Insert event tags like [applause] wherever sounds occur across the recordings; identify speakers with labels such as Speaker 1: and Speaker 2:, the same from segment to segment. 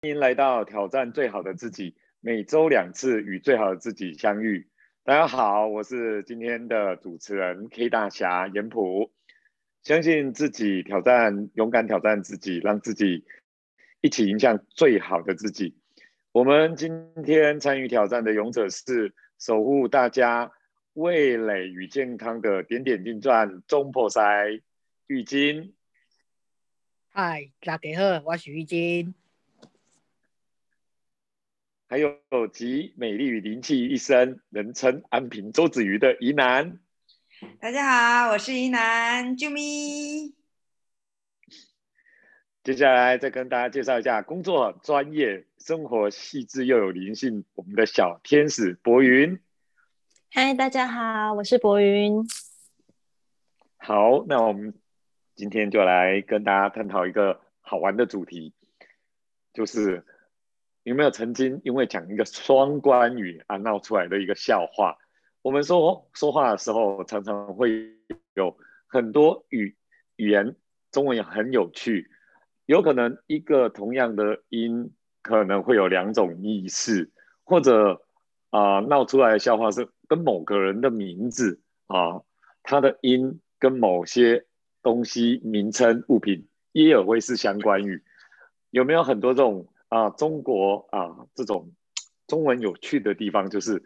Speaker 1: 欢迎来到挑战最好的自己，每周两次与最好的自己相遇。大家好，我是今天的主持人 K 大侠严普。相信自己，挑战，勇敢挑战自己，让自己一起迎向最好的自己。我们今天参与挑战的勇者是守护大家味蕾与健康的点点金钻中破塞浴巾。
Speaker 2: 嗨，大家好，我是浴巾。
Speaker 1: 还有集美丽与灵气一身，人称安平周子瑜的宜南。
Speaker 3: 大家好，我是宜南，啾咪。
Speaker 1: 接下来再跟大家介绍一下工作专业、生活细致又有灵性，我们的小天使博云。
Speaker 4: 嗨，大家好，我是博云。
Speaker 1: 好，那我们今天就来跟大家探讨一个好玩的主题，就是。有没有曾经因为讲一个双关语而闹出来的一个笑话？我们说说话的时候，常常会有很多语语言，中文也很有趣，有可能一个同样的音可能会有两种意思，或者啊闹出来的笑话是跟某个人的名字啊，它的音跟某些东西名称物品也有会是相关语，有没有很多这种？啊，中国啊，这种中文有趣的地方就是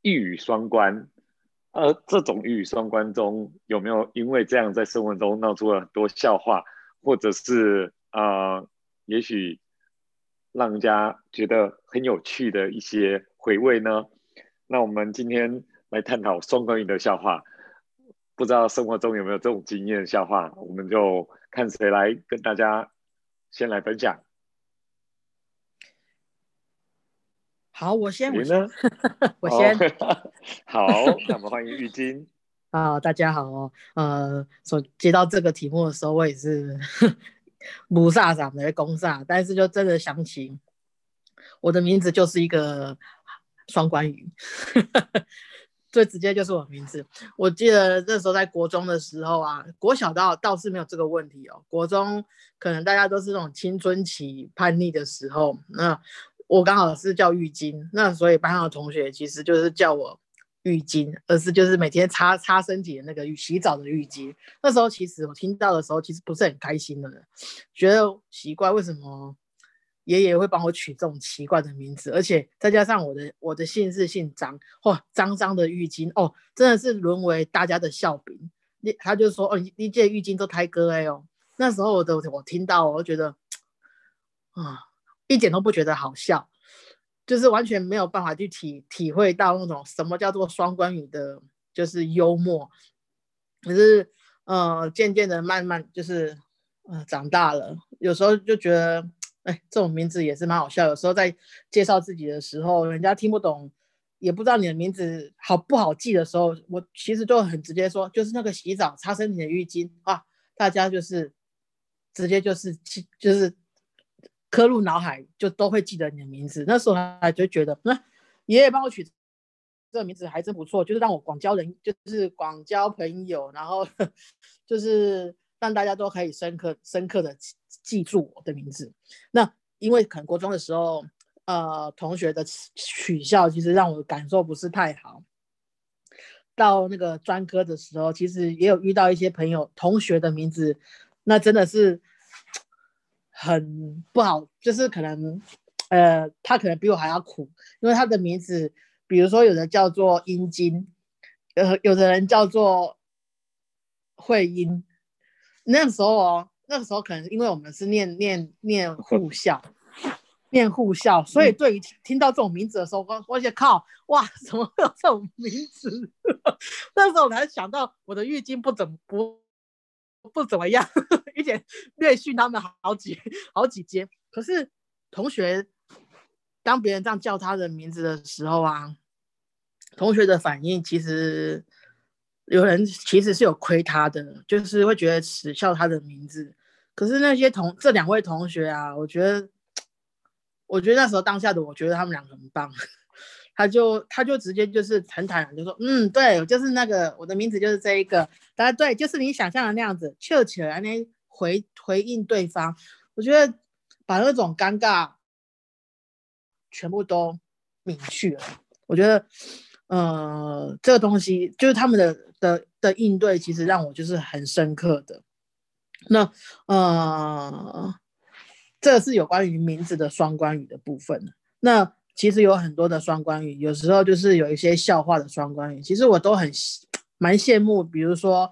Speaker 1: 一语双关。呃，这种一语双关中有没有因为这样在生活中闹出了很多笑话，或者是啊，也许让人家觉得很有趣的一些回味呢？那我们今天来探讨双关语的笑话，不知道生活中有没有这种经验笑话？我们就看谁来跟大家先来分享。
Speaker 2: 好，我先，
Speaker 1: 我先，
Speaker 2: 我先。
Speaker 1: 好，那我们欢迎玉晶。
Speaker 2: 啊，大家好哦。呃，所接到这个题目的时候，我也是 [laughs] 不飒飒的攻煞，但是就真的想起我的名字就是一个双关语，[laughs] 最直接就是我名字。我记得那时候在国中的时候啊，国小倒倒是没有这个问题哦，国中可能大家都是那种青春期叛逆的时候，那。我刚好是叫浴巾，那所以班上的同学其实就是叫我浴巾，而是就是每天擦擦身体的那个洗澡的浴巾。那时候其实我听到的时候，其实不是很开心的，觉得奇怪，为什么爷爷会帮我取这种奇怪的名字？而且再加上我的我的姓氏姓张，哇，张张的浴巾哦，真的是沦为大家的笑柄。你他就说哦，一届浴巾都胎哥哎哦，那时候我的我听到，我就觉得啊。一点都不觉得好笑，就是完全没有办法去体体会到那种什么叫做双关语的，就是幽默。可是，呃，渐渐的慢慢就是，呃，长大了，有时候就觉得，哎，这种名字也是蛮好笑。有时候在介绍自己的时候，人家听不懂，也不知道你的名字好不好记的时候，我其实就很直接说，就是那个洗澡擦身体的浴巾啊，大家就是直接就是就是。刻入脑海，就都会记得你的名字。那时候还就觉得，那爷爷帮我取这个名字还真不错，就是让我广交人，就是广交朋友，然后 [laughs] 就是让大家都可以深刻深刻的记住我的名字。那因为可能国中的时候，呃，同学的取笑其实让我感受不是太好。到那个专科的时候，其实也有遇到一些朋友同学的名字，那真的是。很不好，就是可能，呃，他可能比我还要苦，因为他的名字，比如说有的叫做阴茎，呃，有的人叫做会阴。那时候哦，那个时候可能因为我们是念念念护校，念护校，所以对于听到这种名字的时候，我我就靠，哇，怎么会有这种名字？[laughs] 那时候我才想到我的浴巾不怎么不。不怎么样，[laughs] 一点略逊他们好几好几阶。可是同学，当别人这样叫他的名字的时候啊，同学的反应其实有人其实是有亏他的，就是会觉得耻笑他的名字。可是那些同这两位同学啊，我觉得，[tsk] 我觉得那时候当下的我觉得他们两个很棒。他就他就直接就是很坦然就说，嗯，对，就是那个我的名字就是这一个，大家对，就是你想象的那样子，笑起来那回回应对方，我觉得把那种尴尬全部都泯去了。我觉得，呃，这个东西就是他们的的的应对，其实让我就是很深刻的。那呃，这是有关于名字的双关语的部分。那其实有很多的双关语，有时候就是有一些笑话的双关语，其实我都很蛮羡慕。比如说，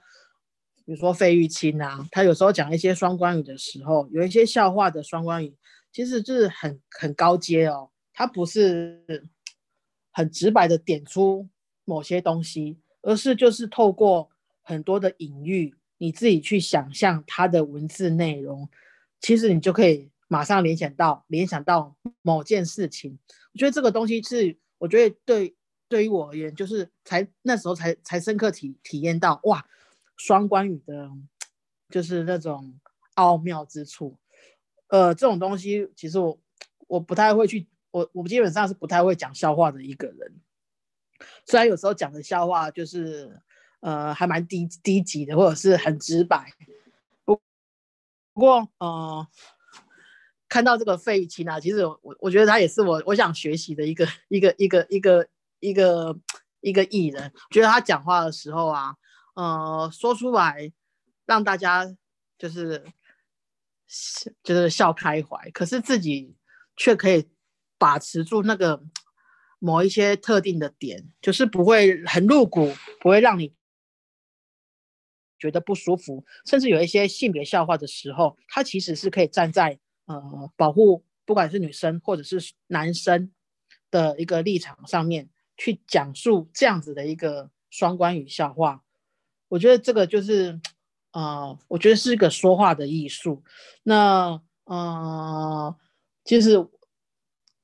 Speaker 2: 比如说费玉清啊，他有时候讲一些双关语的时候，有一些笑话的双关语，其实就是很很高阶哦，他不是很直白的点出某些东西，而是就是透过很多的隐喻。你自己去想象它的文字内容，其实你就可以马上联想到联想到某件事情。我觉得这个东西是，我觉得对对于我而言，就是才那时候才才深刻体体验到哇，双关语的，就是那种奥妙之处。呃，这种东西其实我我不太会去，我我基本上是不太会讲笑话的一个人。虽然有时候讲的笑话就是。呃，还蛮低低级的，或者是很直白。不不过，呃，看到这个费玉清啊，其实我我觉得他也是我我想学习的一个一个一个一个一个一个艺人。觉得他讲话的时候啊，呃，说出来让大家就是就是笑开怀，可是自己却可以把持住那个某一些特定的点，就是不会很露骨，不会让你。觉得不舒服，甚至有一些性别笑话的时候，他其实是可以站在呃保护不管是女生或者是男生的一个立场上面去讲述这样子的一个双关语笑话。我觉得这个就是呃，我觉得是一个说话的艺术。那呃，其实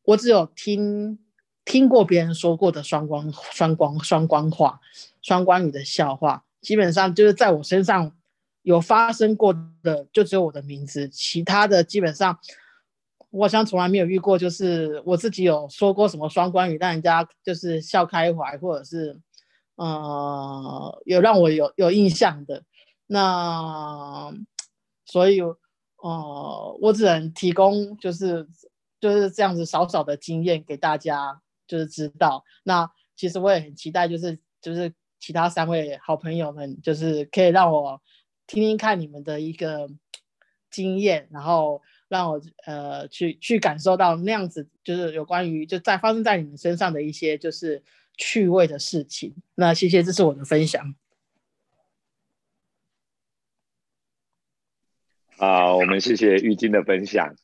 Speaker 2: 我只有听听过别人说过的双关双关双关话、双关语的笑话。基本上就是在我身上有发生过的，就只有我的名字，其他的基本上我好像从来没有遇过。就是我自己有说过什么双关语，让人家就是笑开怀，或者是呃有让我有有印象的。那所以呃我只能提供就是就是这样子少少的经验给大家，就是知道。那其实我也很期待，就是就是。其他三位好朋友们，就是可以让我听听看你们的一个经验，然后让我呃去去感受到那样子，就是有关于就在发生在你们身上的一些就是趣味的事情。那谢谢，这是我的分享。
Speaker 1: 好，我们谢谢玉金的分享。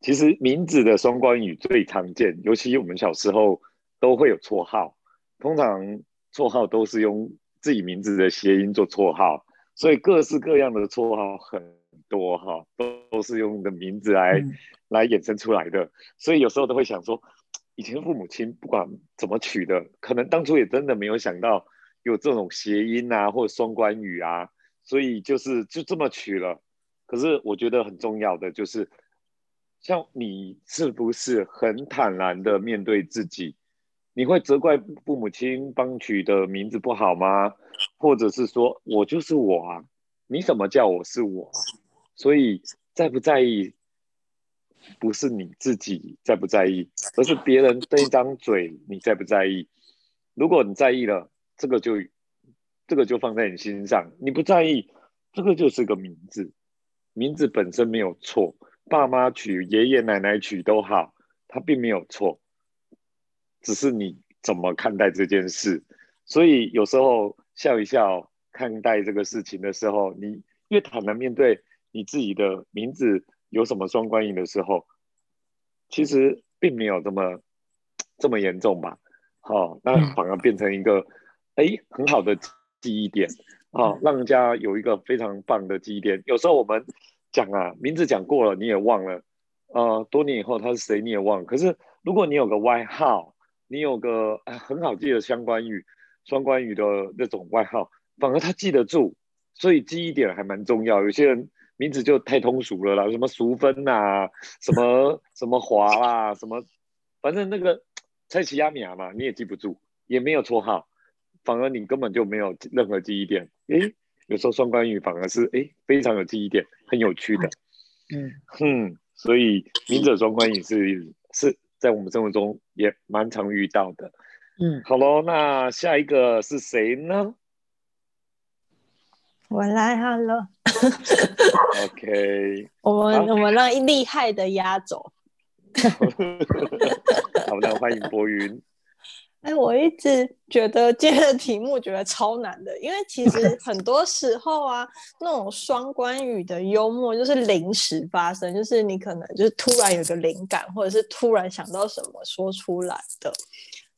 Speaker 1: 其实名字的双关语最常见，尤其我们小时候都会有绰号，通常。绰号都是用自己名字的谐音做绰号，所以各式各样的绰号很多哈，都都是用你的名字来来衍生出来的。所以有时候都会想说，以前父母亲不管怎么取的，可能当初也真的没有想到有这种谐音啊，或者双关语啊，所以就是就这么取了。可是我觉得很重要的就是，像你是不是很坦然的面对自己？你会责怪父母亲帮取的名字不好吗？或者是说我就是我啊？你怎么叫我是我？所以在不在意，不是你自己在不在意，而是别人这一张嘴你在不在意？如果你在意了，这个就这个就放在你心上；你不在意，这个就是个名字，名字本身没有错，爸妈取、爷爷奶奶取都好，它并没有错。只是你怎么看待这件事，所以有时候笑一笑看待这个事情的时候，你越坦然面对你自己的名字有什么双关语的时候，其实并没有这么这么严重吧？好，那反而变成一个哎很好的记忆点啊，让人家有一个非常棒的记忆点。有时候我们讲啊，名字讲过了你也忘了，呃，多年以后他是谁你也忘了。可是如果你有个外号，你有个很好记的相关语、双关语的那种外号，反而他记得住，所以记忆点还蛮重要。有些人名字就太通俗了啦，什么淑芬呐，什么什么华啦，什么，反正那个蔡奇亚米亚嘛，你也记不住，也没有绰号，反而你根本就没有任何记忆点。诶，有时候双关语反而是诶非常有记忆点，很有趣的。嗯哼，所以名字双关语是是。在我们生活中也蛮常遇到的。
Speaker 2: 嗯，
Speaker 1: 好喽，那下一个是谁呢
Speaker 4: 我来好了？[laughs]
Speaker 1: OK，
Speaker 4: 我们、我们让厉害的压轴。[laughs]
Speaker 1: 好，那欢迎博云。[laughs]
Speaker 4: 哎，我一直觉得今天的题目觉得超难的，因为其实很多时候啊，那种双关语的幽默就是临时发生，就是你可能就是突然有个灵感，或者是突然想到什么说出来的，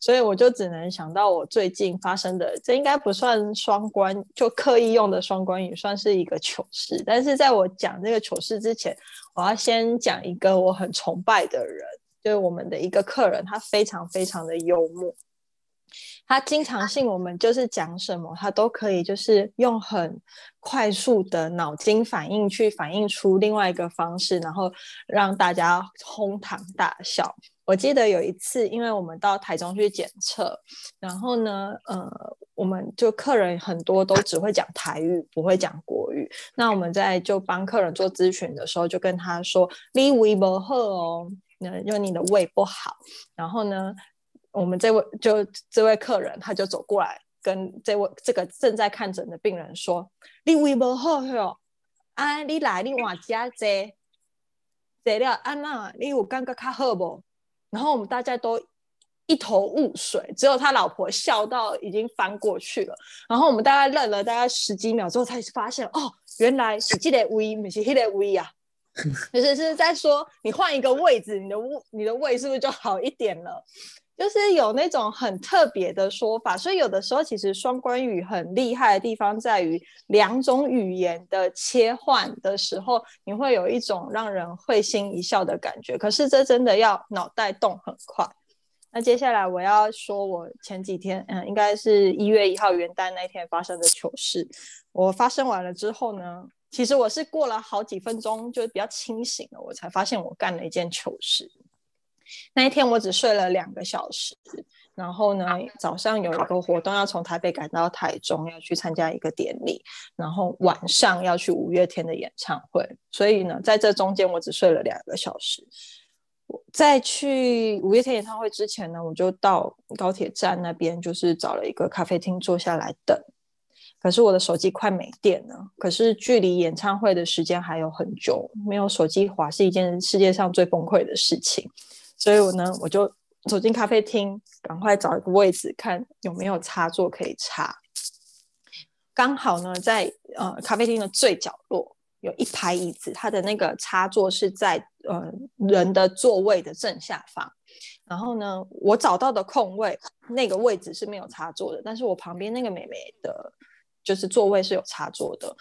Speaker 4: 所以我就只能想到我最近发生的，这应该不算双关，就刻意用的双关语，算是一个糗事。但是在我讲这个糗事之前，我要先讲一个我很崇拜的人，就是我们的一个客人，他非常非常的幽默。他经常性我们就是讲什么，他都可以就是用很快速的脑筋反应去反映出另外一个方式，然后让大家哄堂大笑。我记得有一次，因为我们到台中去检测，然后呢，呃，我们就客人很多都只会讲台语，不会讲国语。那我们在就帮客人做咨询的时候，就跟他说：“你胃不好哦，那就你的胃不好。”然后呢，我们这位就这位客人他就走过来跟这位这个正在看诊的病人说：“你胃不好哟，啊，你来你换家坐，坐了啊那你有感觉较好不？”然后我们大家都一头雾水，只有他老婆笑到已经翻过去了。然后我们大概愣了大概十几秒之后，才发现哦，原来是这个 V，，不是那个 V 啊、[laughs] 就是是在说你换一个位置，你的胃你的胃是不是就好一点了？就是有那种很特别的说法，所以有的时候其实双关语很厉害的地方在于两种语言的切换的时候，你会有一种让人会心一笑的感觉。可是这真的要脑袋动很快。那接下来我要说，我前几天，嗯，应该是一月一号元旦那天发生的糗事。我发生完了之后呢，其实我是过了好几分钟，就是比较清醒了，我才发现我干了一件糗事。那一天我只睡了两个小时，然后呢，早上有一个活动要从台北赶到台中，要去参加一个典礼，然后晚上要去五月天的演唱会，所以呢，在这中间我只睡了两个小时。在去五月天演唱会之前呢，我就到高铁站那边，就是找了一个咖啡厅坐下来等。可是我的手机快没电了，可是距离演唱会的时间还有很久，没有手机滑是一件世界上最崩溃的事情。所以我呢，我就走进咖啡厅，赶快找一个位置，看有没有插座可以插。刚好呢，在呃咖啡厅的最角落有一排椅子，它的那个插座是在呃人的座位的正下方。然后呢，我找到的空位那个位置是没有插座的，但是我旁边那个妹妹的，就是座位是有插座的。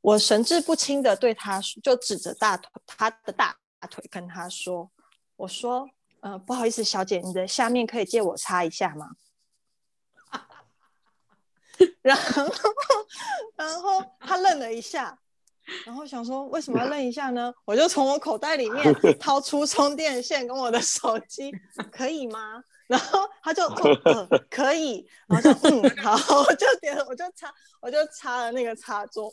Speaker 4: 我神志不清的对她就指着大腿，她的大腿跟她说。我说，呃，不好意思，小姐，你的下面可以借我擦一下吗？[laughs] 然后，然后他愣了一下，然后想说为什么要愣一下呢？我就从我口袋里面 [laughs] 掏出充电线跟我的手机，可以吗？然后他就说，呃，[laughs] 可以。然后就嗯，好，我就点，我就插，我就插了那个插座，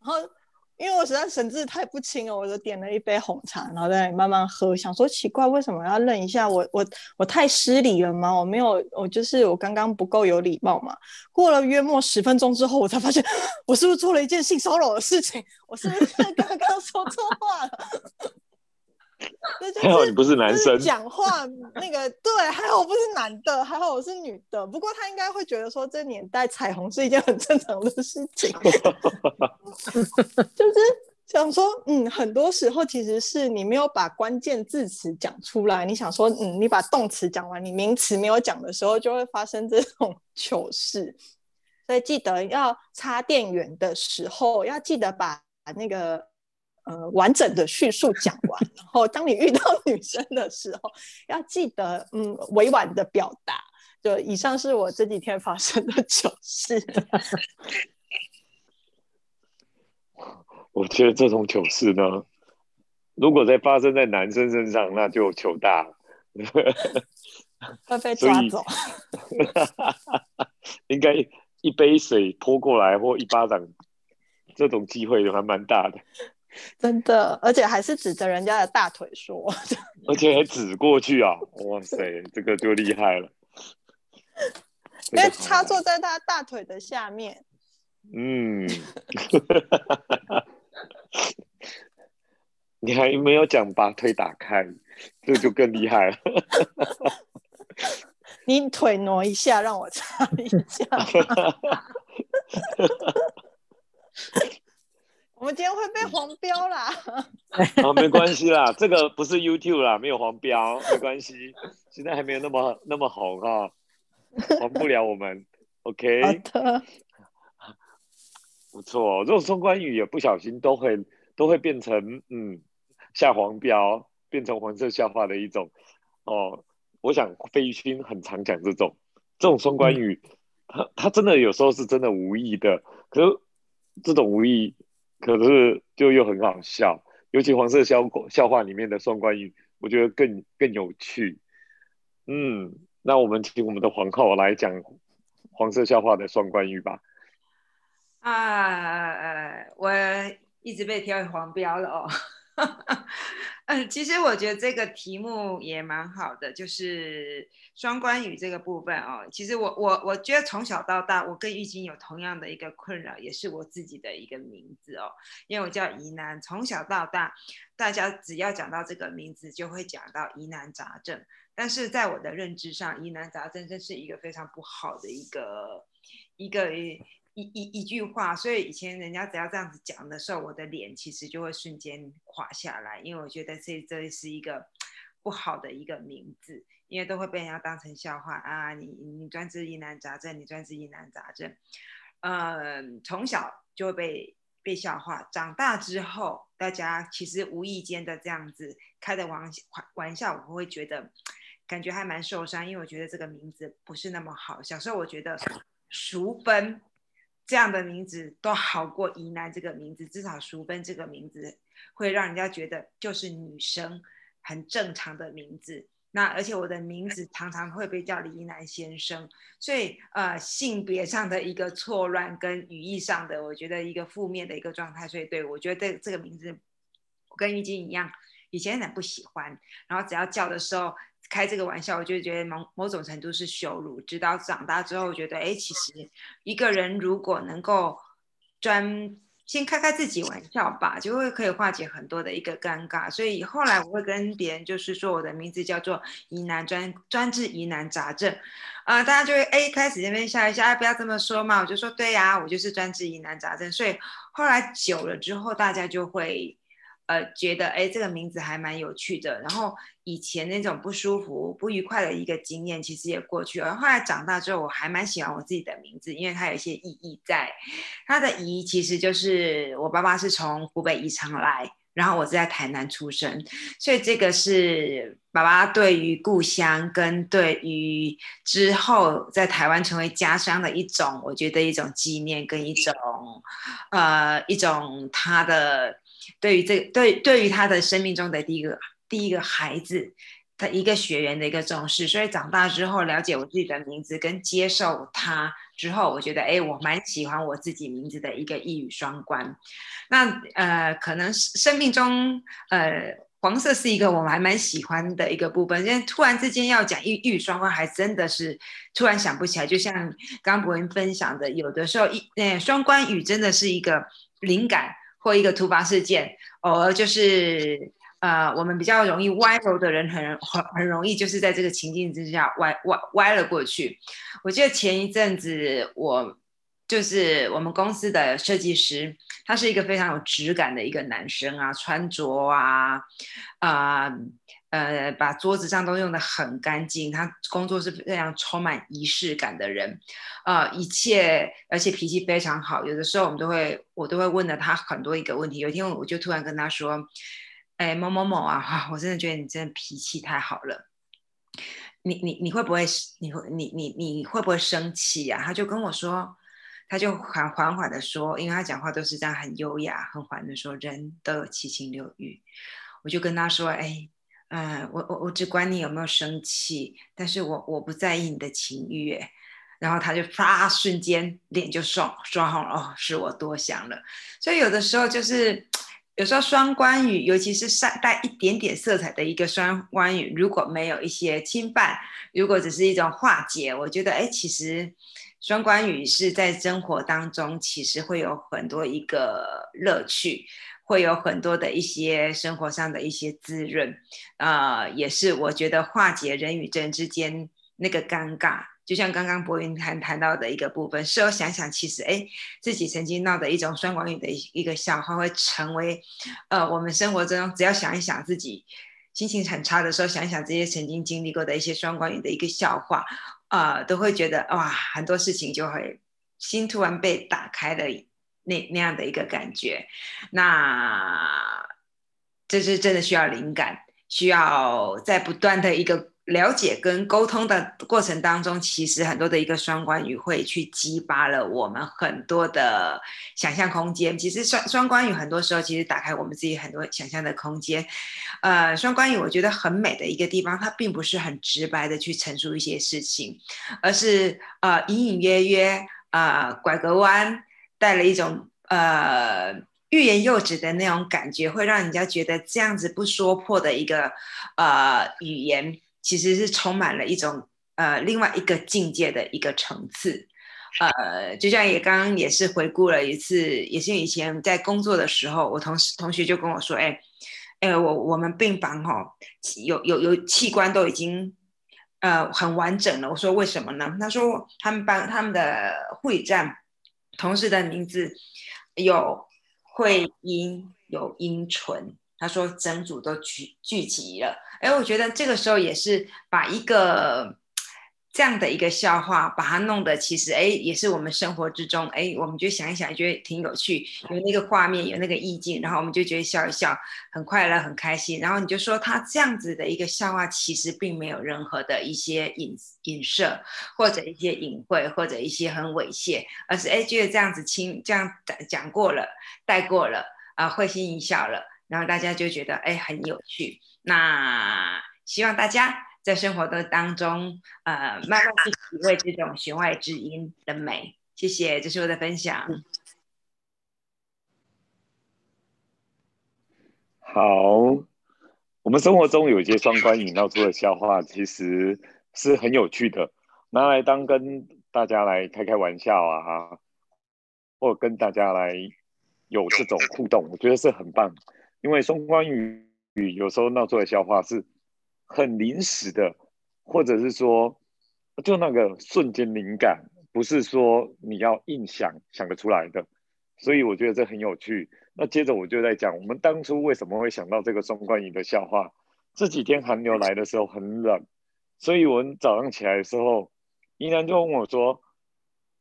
Speaker 4: 然后。因为我实在神志太不清了，我就点了一杯红茶，然后在那里慢慢喝，想说奇怪，为什么要愣一下？我我我太失礼了吗？我没有，我就是我刚刚不够有礼貌嘛。过了约莫十分钟之后，我才发现我是不是做了一件性骚扰的事情？我是不是刚刚说错话了？[laughs]
Speaker 1: 还好你不是男生，
Speaker 4: 讲话那个对，还好我不是男的，还好我是女的。不过他应该会觉得说，这年代彩虹是一件很正常的事情，[laughs] 就是想说，嗯，很多时候其实是你没有把关键字词讲出来。你想说，嗯，你把动词讲完，你名词没有讲的时候，就会发生这种糗事。所以记得要插电源的时候，要记得把那个。呃，完整的叙述讲完，然后当你遇到女生的时候，要记得嗯委婉的表达。就以上是我这几天发生的糗事。[laughs]
Speaker 1: 我觉得这种糗事呢，如果在发生在男生身上，那就糗大了，[laughs]
Speaker 4: 会被抓走。[laughs]
Speaker 1: 应该一杯水泼过来或一巴掌，这种机会还蛮大的。
Speaker 4: 真的，而且还是指着人家的大腿说。[laughs]
Speaker 1: 而且还指过去啊！哇塞，这个就厉害了。
Speaker 4: 因为插座在他大腿的下面。
Speaker 1: 嗯。[laughs] 你还没有讲把腿打开，这就更厉害了。[laughs]
Speaker 4: 你腿挪一下，让我插一下。我们今天会被黄标啦。[laughs]
Speaker 1: 啊，没关系啦，这个不是 YouTube 啦，没有黄标，没关系。现在还没有那么那么红哈，黄不了我们。OK。
Speaker 4: 好的。[laughs]
Speaker 1: 不错，这种双关语也不小心都会都会变成嗯。下黄标变成黄色笑话的一种哦，我想费玉清很常讲这种这种双关语，他他真的有时候是真的无意的，可是这种无意，可是就又很好笑，尤其黄色笑笑话里面的双关语，我觉得更更有趣。嗯，那我们请我们的皇后来讲黄色笑话的双关语吧。
Speaker 3: 啊，我一直被贴黄标了哦。[laughs] 嗯，其实我觉得这个题目也蛮好的，就是双关语这个部分哦。其实我我我觉得从小到大，我跟玉晶有同样的一个困扰，也是我自己的一个名字哦。因为我叫疑难，从小到大，大家只要讲到这个名字，就会讲到疑难杂症。但是在我的认知上，疑难杂症真是一个非常不好的一个一个。一一一句话，所以以前人家只要这样子讲的时候，我的脸其实就会瞬间垮下来，因为我觉得这这是一个不好的一个名字，因为都会被人家当成笑话啊！你你专治疑难杂症，你专治疑难杂症，嗯，从小就会被被笑话，长大之后，大家其实无意间的这样子开的玩玩笑，我会觉得感觉还蛮受伤，因为我觉得这个名字不是那么好。小时候我觉得淑芬。这样的名字都好过“疑难”这个名字，至少“淑芬”这个名字会让人家觉得就是女生很正常的名字。那而且我的名字常常会被叫李南先生，所以呃性别上的一个错乱跟语义上的，我觉得一个负面的一个状态。所以对我觉得这这个名字，我跟玉晶一样，以前很不喜欢，然后只要叫的时候。开这个玩笑，我就觉得某某种程度是羞辱。直到长大之后，我觉得哎，其实一个人如果能够专先开开自己玩笑吧，就会可以化解很多的一个尴尬。所以后来我会跟别人就是说，我的名字叫做疑难专专治疑难杂症，啊，大家就会哎开始这边笑一笑，哎，不要这么说嘛。我就说对呀，我就是专治疑难杂症。所以后来久了之后，大家就会。呃，觉得哎，这个名字还蛮有趣的。然后以前那种不舒服、不愉快的一个经验，其实也过去了。后来长大之后，我还蛮喜欢我自己的名字，因为它有一些意义在。它的宜其实就是我爸爸是从湖北宜昌来，然后我是在台南出生，所以这个是爸爸对于故乡跟对于之后在台湾成为家乡的一种，我觉得一种纪念跟一种呃一种他的。对于这对对于他的生命中的第一个第一个孩子，他一个学员的一个重视，所以长大之后了解我自己的名字跟接受他之后，我觉得哎，我蛮喜欢我自己名字的一个一语双关。那呃，可能生命中呃，黄色是一个我还蛮喜欢的一个部分。因为突然之间要讲一一语双关，还真的是突然想不起来。就像刚博文分享的，有的时候一呃双关语真的是一个灵感。或一个突发事件，偶尔就是呃，我们比较容易歪楼的人，很很很容易就是在这个情境之下歪歪歪了过去。我记得前一阵子，我就是我们公司的设计师，他是一个非常有质感的一个男生啊，穿着啊，啊。呃把桌子上都用的很干净，他工作是非常充满仪式感的人，呃，一切而且脾气非常好。有的时候我们都会，我都会问了他很多一个问题。有一天我就突然跟他说：“哎，某某某啊，[laughs] 我真的觉得你真的脾气太好了，你你你会不会你会你你你会不会生气呀？”他就跟我说，他就缓缓缓的说，因为他讲话都是这样很优雅、很缓的说，人都有七情六欲。我就跟他说：“哎。”嗯，我我我只管你有没有生气，但是我我不在意你的情欲。然后他就啪，瞬间脸就双双红了。哦，是我多想了。所以有的时候就是有时候双关语，尤其是带带一点点色彩的一个双关语，如果没有一些侵犯，如果只是一种化解，我觉得哎，其实双关语是在生活当中其实会有很多一个乐趣。会有很多的一些生活上的一些滋润，呃，也是我觉得化解人与人之间那个尴尬。就像刚刚博云谈谈到的一个部分，事后想想，其实哎，自己曾经闹的一种双关语的一个笑话，会成为呃我们生活中只要想一想自己心情很差的时候，想一想这些曾经经历过的一些双关语的一个笑话，呃，都会觉得哇，很多事情就会心突然被打开了。那那样的一个感觉，那这是真的需要灵感，需要在不断的一个了解跟沟通的过程当中，其实很多的一个双关语会去激发了我们很多的想象空间。其实双双关语很多时候其实打开我们自己很多想象的空间。呃，双关语我觉得很美的一个地方，它并不是很直白的去陈述一些事情，而是呃隐隐约约呃拐个弯。带了一种呃欲言又止的那种感觉，会让人家觉得这样子不说破的一个呃语言，其实是充满了一种呃另外一个境界的一个层次。呃，就像也刚刚也是回顾了一次，也是以前在工作的时候，我同事同学就跟我说，哎哎，我我们病房哈有有有器官都已经呃很完整了。我说为什么呢？他说他们班他们的护理站。同事的名字有慧英，有英纯。他说整组都聚聚集了。哎，我觉得这个时候也是把一个。这样的一个笑话，把它弄得其实哎，也是我们生活之中哎，我们就想一想，觉得挺有趣，有那个画面，有那个意境，然后我们就觉得笑一笑，很快乐，很开心。然后你就说他这样子的一个笑话，其实并没有任何的一些影影射，或者一些隐晦，或者一些很猥亵，而是哎，觉得这样子轻这样讲过了，带过了啊，会心一笑了，然后大家就觉得哎，很有趣。那希望大家。在生活的当中，呃，慢慢去体会这种弦外之音的美。谢谢，这是我的分享。
Speaker 1: 好，我们生活中有一些双关引闹出的笑话，其实是很有趣的，拿来当跟大家来开开玩笑啊，或跟大家来有这种互动，我觉得是很棒。因为双关语有时候闹出的笑话是。很临时的，或者是说，就那个瞬间灵感，不是说你要硬想想得出来的，所以我觉得这很有趣。那接着我就在讲，我们当初为什么会想到这个双关语的笑话？这几天寒流来的时候很冷，所以我们早上起来的时候，依然就问我说：“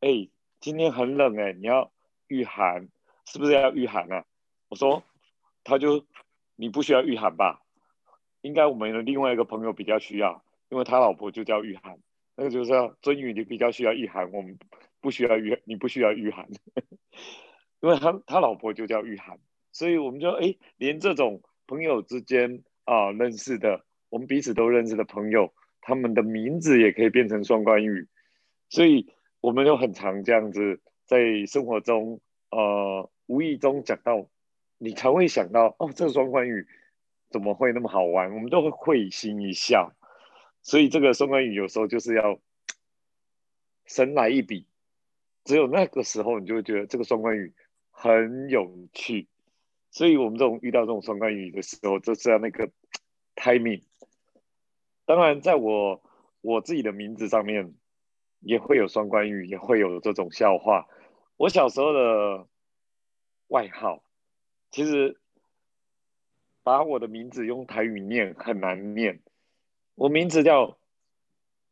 Speaker 1: 哎，今天很冷哎，你要御寒，是不是要御寒啊？”我说：“他就你不需要御寒吧？”应该我们的另外一个朋友比较需要，因为他老婆就叫玉涵，那个就是要尊宇，你比较需要玉涵，我们不需要玉，你不需要玉涵，[laughs] 因为他他老婆就叫玉涵，所以我们就哎，连这种朋友之间啊认识的，我们彼此都认识的朋友，他们的名字也可以变成双关语，所以我们就很常这样子在生活中呃无意中讲到，你才会想到哦，这个双关语。怎么会那么好玩？我们都会会心一笑，所以这个双关语有时候就是要 [tsk] 神来一笔，只有那个时候你就会觉得这个双关语很有趣。所以我们这种遇到这种双关语的时候，就是要那个 [tsk] timing。当然，在我我自己的名字上面也会有双关语，也会有这种笑话。我小时候的外号，其实。把我的名字用台语念很难念，我名字叫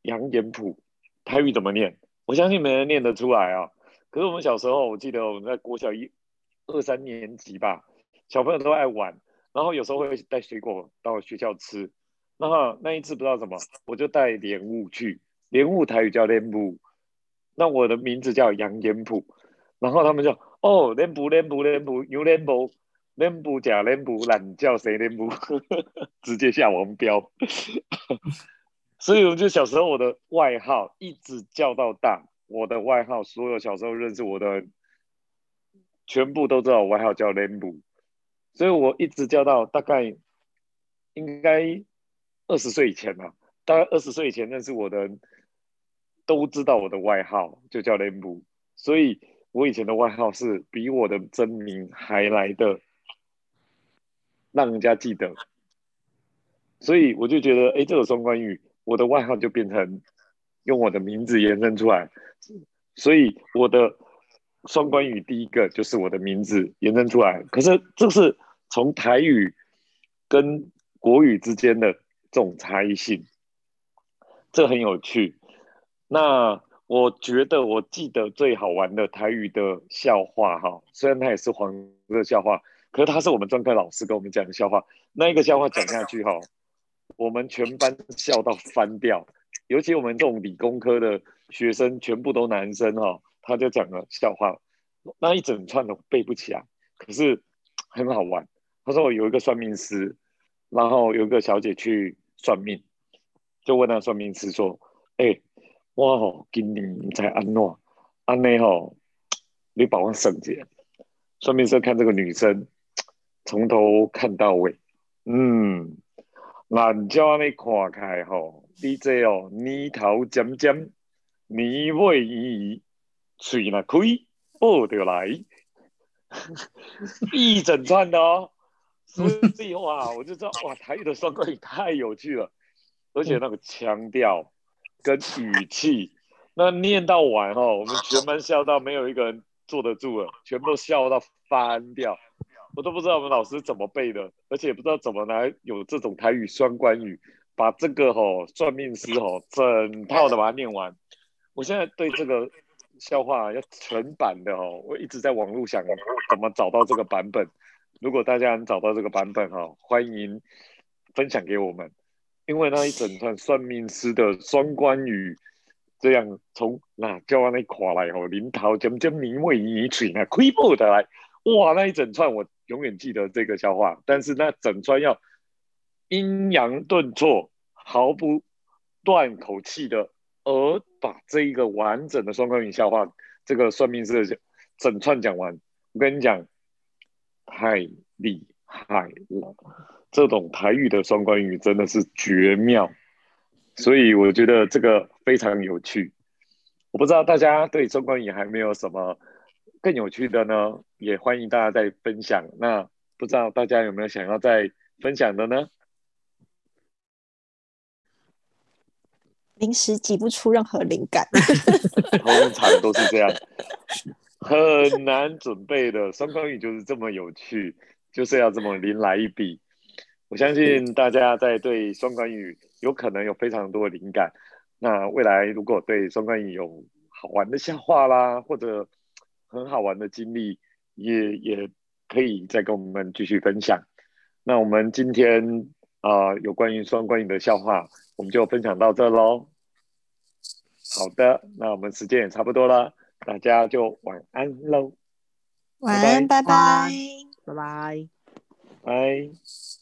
Speaker 1: 杨延普，台语怎么念？我相信没人念得出来啊。可是我们小时候，我记得我们在国小一、二三年级吧，小朋友都爱玩，然后有时候会带水果到学校吃。然后那一次不知道怎么，我就带莲雾去，莲雾台语叫莲雾，那我的名字叫杨延普，然后他们就哦莲雾莲雾莲雾有莲雾。练不假练不懒叫谁练不，直接下王标。[laughs] 所以我就小时候我的外号一直叫到大，我的外号所有小时候认识我的全部都知道，我外号叫练不。所以我一直叫到大概应该二十岁以前吧，大概二十岁以前认识我的人都知道我的外号就叫雷姆，所以我以前的外号是比我的真名还来的让人家记得，所以我就觉得，哎，这个双关语，我的外号就变成用我的名字延伸出来，所以我的双关语第一个就是我的名字延伸出来，可是这是从台语跟国语之间的这种差异性，这很有趣。那我觉得我记得最好玩的台语的笑话哈，虽然它也是黄色笑话。可是他是我们专科老师跟我们讲的笑话，那一个笑话讲下去哈，我们全班笑到翻掉，尤其我们这种理工科的学生全部都男生哈，他就讲了笑话，那一整串都背不起来，可是很好玩。他说我有一个算命师，然后有一个小姐去算命，就问那算命师说：“哎，我吼今年在安诺，安内吼，你帮我省钱。”算命师看这个女生。从头看到尾，嗯，眼睛你看开吼，你这哦，泥头尖尖，泥尾圆圆，嘴那开，报得来，[laughs] 一整串的哦。所以哇，我就知道哇，台语的双关语太有趣了，而且那个腔调跟语气，那念到完哦，我们全班笑到没有一个人坐得住了，全部都笑到翻掉。我都不知道我们老师怎么背的，而且也不知道怎么来有这种台语双关语，把这个吼算命师吼整套的把它念完。我现在对这个笑话要全版的哦，我一直在网络想怎么找到这个版本。如果大家能找到这个版本哈，欢迎分享给我们，因为那一整串算命师的双关语，这样从那叫那垮来吼，林桃将将名为一锤那亏不得来，哇那一整串我。永远记得这个笑话，但是那整串要阴阳顿挫，毫不断口气的，而把这一个完整的双关语笑话，这个算命师整串讲完。我跟你讲，太厉害了！这种台语的双关语真的是绝妙，所以我觉得这个非常有趣。我不知道大家对双关语还没有什么？更有趣的呢，也欢迎大家再分享。那不知道大家有没有想要再分享的呢？
Speaker 4: 临时挤不出任何灵感，[laughs]
Speaker 1: 通常都是这样，很难准备的。双关语就是这么有趣，就是要这么临来一笔。我相信大家在对双关语有可能有非常多的灵感。那未来如果对双关语有好玩的笑话啦，或者很好玩的经历，也也可以再跟我们继续分享。那我们今天啊，有关于双关语的笑话，我们就分享到这喽。好的，那我们时间也差不多了，大家就晚安喽。
Speaker 4: 晚安，拜拜，
Speaker 2: 拜拜，
Speaker 1: 拜。